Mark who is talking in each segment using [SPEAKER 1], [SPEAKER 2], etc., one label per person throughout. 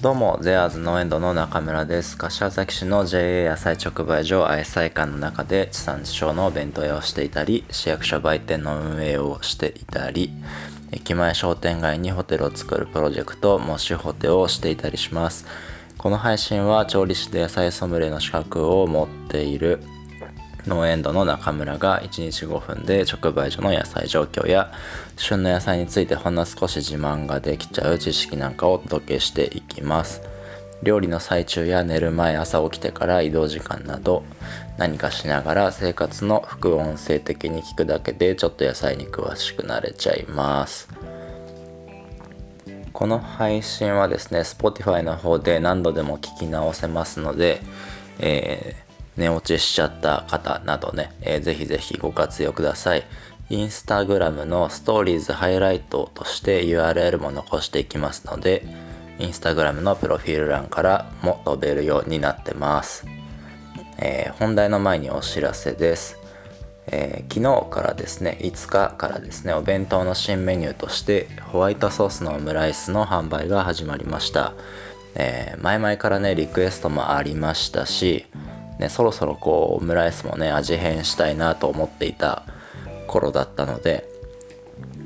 [SPEAKER 1] どうも、ゼアーズ農園ドの中村です。柏崎市の JA 野菜直売所愛妻館の中で地産地消の弁当屋をしていたり、市役所売店の運営をしていたり、駅前商店街にホテルを作るプロジェクト、モシホテをしていたりします。この配信は調理師で野菜ソムリエの資格を持っている農園度の中村が1日5分で直売所の野菜状況や旬の野菜についてほんの少し自慢ができちゃう知識なんかをお届けしていきます。料理の最中や寝る前朝起きてから移動時間など何かしながら生活の副音声的に聞くだけでちょっと野菜に詳しくなれちゃいます。この配信はですね Spotify の方で何度でも聞き直せますので、えー寝落ちしちゃった方などね、えー、ぜひぜひご活用ください。インスタグラムのストーリーズハイライトとして URL も残していきますので、インスタグラムのプロフィール欄からも飛べるようになってます。えー、本題の前にお知らせです。えー、昨日からですね、5日からですね、お弁当の新メニューとしてホワイトソースのオムライスの販売が始まりました。えー、前々からね、リクエストもありましたし、ね、そろそろこうオムライスもね味変したいなと思っていた頃だったので、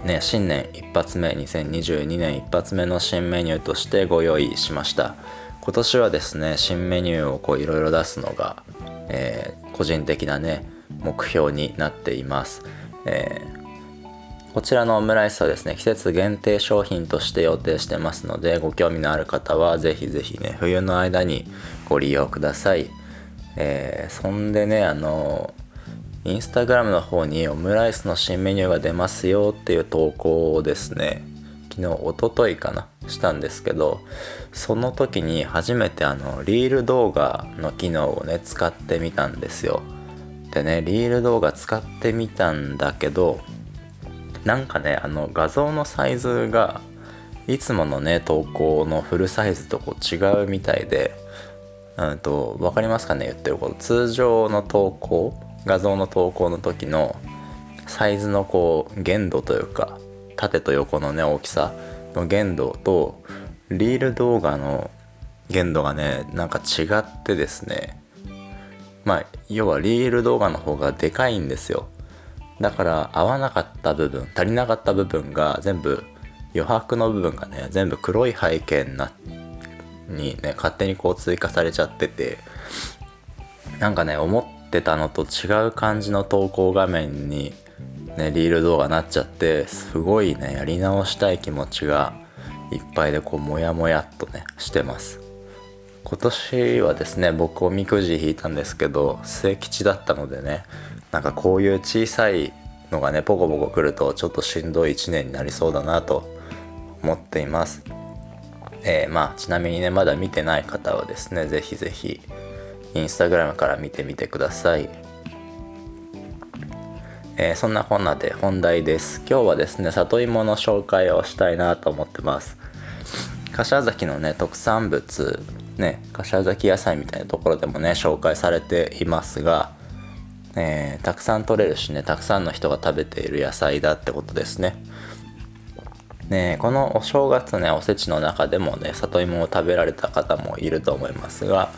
[SPEAKER 1] ね、新年一発目2022年一発目の新メニューとしてご用意しました。今年はですね新メニューをこういろいろ出すのが、えー、個人的なね目標になっています、えー、こちらのオムライスはですね季節限定商品として予定してますのでご興味のある方は是非是非ね冬の間にご利用ください。えー、そんでねあのインスタグラムの方にオムライスの新メニューが出ますよっていう投稿をですね昨日おとといかなしたんですけどその時に初めてあのリール動画の機能をね使ってみたんですよ。でねリール動画使ってみたんだけどなんかねあの画像のサイズがいつものね投稿のフルサイズとこう違うみたいでうんと分かりますかね？言ってること。通常の投稿画像の投稿の時のサイズのこう限度というか縦と横のね大きさの限度とリール動画の限度がねなんか違ってですね。まあ要はリール動画の方がでかいんですよ。だから合わなかった部分足りなかった部分が全部余白の部分がね全部黒い背景になってにね勝手にこう追加されちゃっててなんかね思ってたのと違う感じの投稿画面にねリール動画なっちゃってすごいねやり直したい気持ちがいっぱいでこうモヤモヤっとねしてます。今年はですね僕おみくじ引いたんですけど末吉だったのでねなんかこういう小さいのがねポコポコくるとちょっとしんどい1年になりそうだなと思っています。えー、まあちなみにねまだ見てない方はですねぜひぜひインスタグラムから見てみてください、えー、そんなこんなで本題です。今日はですね里芋の紹介をしたいなと思ってます。柏崎のね特産物ね柏崎野菜みたいなところでもね紹介されていますがえー、たくさん取れるしねたくさんの人が食べている野菜だってことですね。ねこのお正月ねおせちの中でもね里芋を食べられた方もいると思いますが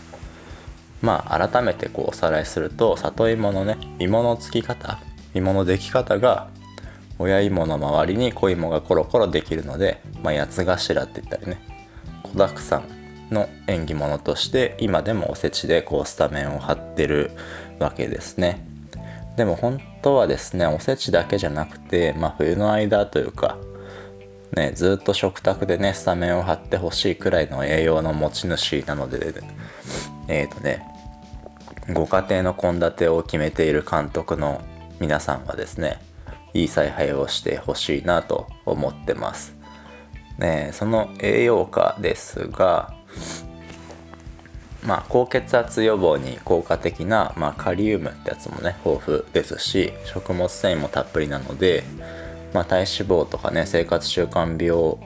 [SPEAKER 1] まあ改めてこうおさらいすると里芋のね芋のつき方芋のでき方が親芋の周りに小芋がコロコロできるので、まあ、八つ頭って言ったりね子だくさんの縁起物として今でもおせちでこうスタメンを張ってるわけですね。でも本当はですねおせちだけじゃなくて、まあ、冬の間というかね、ずっと食卓でね、スタメンを張ってほしいくらいの栄養の持ち主なので、えっ、ー、とね、ご家庭の献立を決めている監督の皆さんはですね、いい采配をしてほしいなと思ってます。ね、その栄養価ですが、まあ、高血圧予防に効果的な、まあ、カリウムってやつもね豊富ですし食物繊維もたっぷりなのでまあ、体脂肪とかね生活習慣病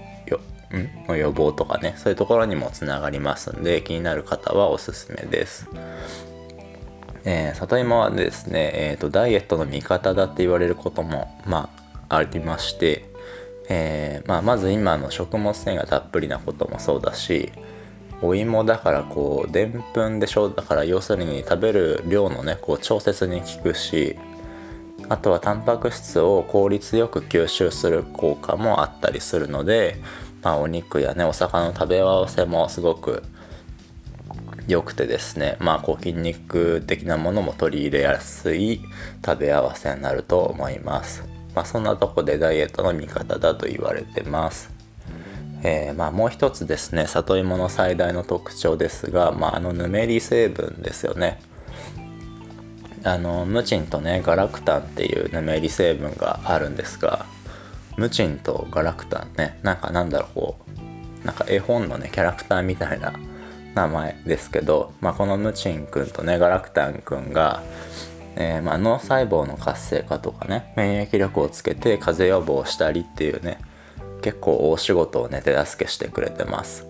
[SPEAKER 1] の予防とかねそういうところにもつながりますんで気になる方はおすすめです。えー、里芋はですね、えーと、ダイエットの味方だって言われることも、まあ、ありまして、えー、まあ、まず今の食物繊維がたっぷりなこともそうだし、お芋だからこうでんぷんでしょだから要するに食べる量のねこう調節に効くしあとはタンパク質を効率よく吸収する効果もあったりするので、まあ、お肉やねお魚の食べ合わせもすごく良くてですねまあこう筋肉的なものも取り入れやすい食べ合わせになると思います。まあ、そんなとこでダイエットの味方だと言われてます。えー、まあ、もう一つですね里芋の最大の特徴ですが、まあ、あのヌメリ成分ですよねあのムチンとねガラクタンっていうヌメリ成分があるんですがムチンとガラクタンねなんかなんだろうこうなんか絵本のねキャラクターみたいな名前ですけど、まあ、このムチンくんとねガラクタンくんがえー、まあ、脳細胞の活性化とかね免疫力をつけて風邪予防したりっていうね結構大仕事をね手助けしてくれてます。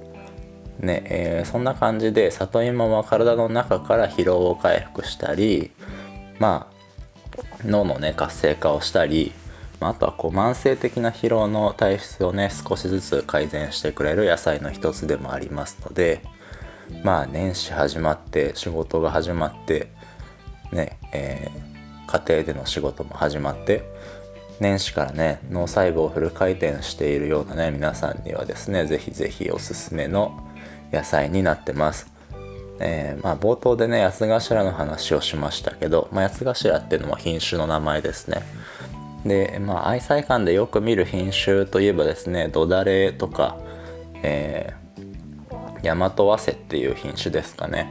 [SPEAKER 1] ねえー、そんな感じで里芋は体の中から疲労を回復したりまあ脳のね活性化をしたりまあとはこう慢性的な疲労の体質をね少しずつ改善してくれる野菜の一つでもありますのでまあ年始始まって仕事が始まってね、えー、家庭での仕事も始まって年始からね脳細胞をフル回転しているようなね皆さんにはですね是非是非おすすめの野菜になってます。えー、まあ、冒頭でね八頭の話をしましたけど、まあ、八頭っていうのも品種の名前ですね。でまあ愛妻館でよく見る品種といえばですね土だれとか、えー、大和早生っていう品種ですかね。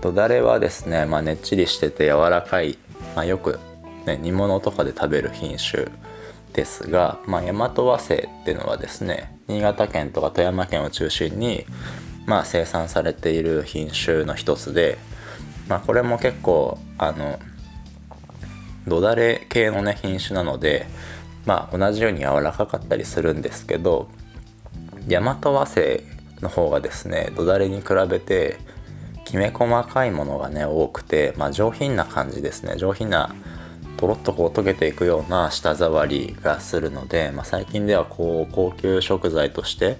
[SPEAKER 1] 土だれはですね、まあ、ねっちりしてて柔らかい、まあ、よく、ね、煮物とかで食べる品種ですが、まあ、大和和製っていうのはですね新潟県とか富山県を中心に、まあ、生産されている品種の一つで、まあ、これも結構あの土だれ系のね品種なので、まあ、同じように柔らかかったりするんですけど大和和製の方がですね土だれに比べてきめ細かいものがね多くて、まあ、上品な感じですね。上品なとろっとこう溶けていくような舌触りがするので、まあ、最近ではこう高級食材として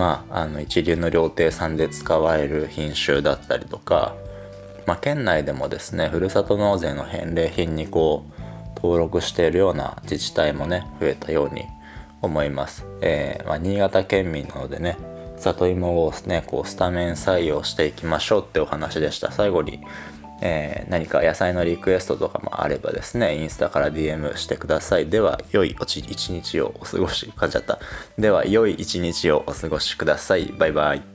[SPEAKER 1] まあ、あの一流の料亭さんで使われる品種だったりとか、まあ、県内でもですねふるさと納税の返礼品にこう登録しているような自治体もね増えたように思います、えー、まあ、新潟県民なのでね里芋をねこうスタメン採用していきましょうってお話でした。最後に、えー、何か野菜のリクエストとかもあればですねインスタから DM してください。では良い一日をお過ごし感じゃった。では良い一日をお過ごしください。バイバイ。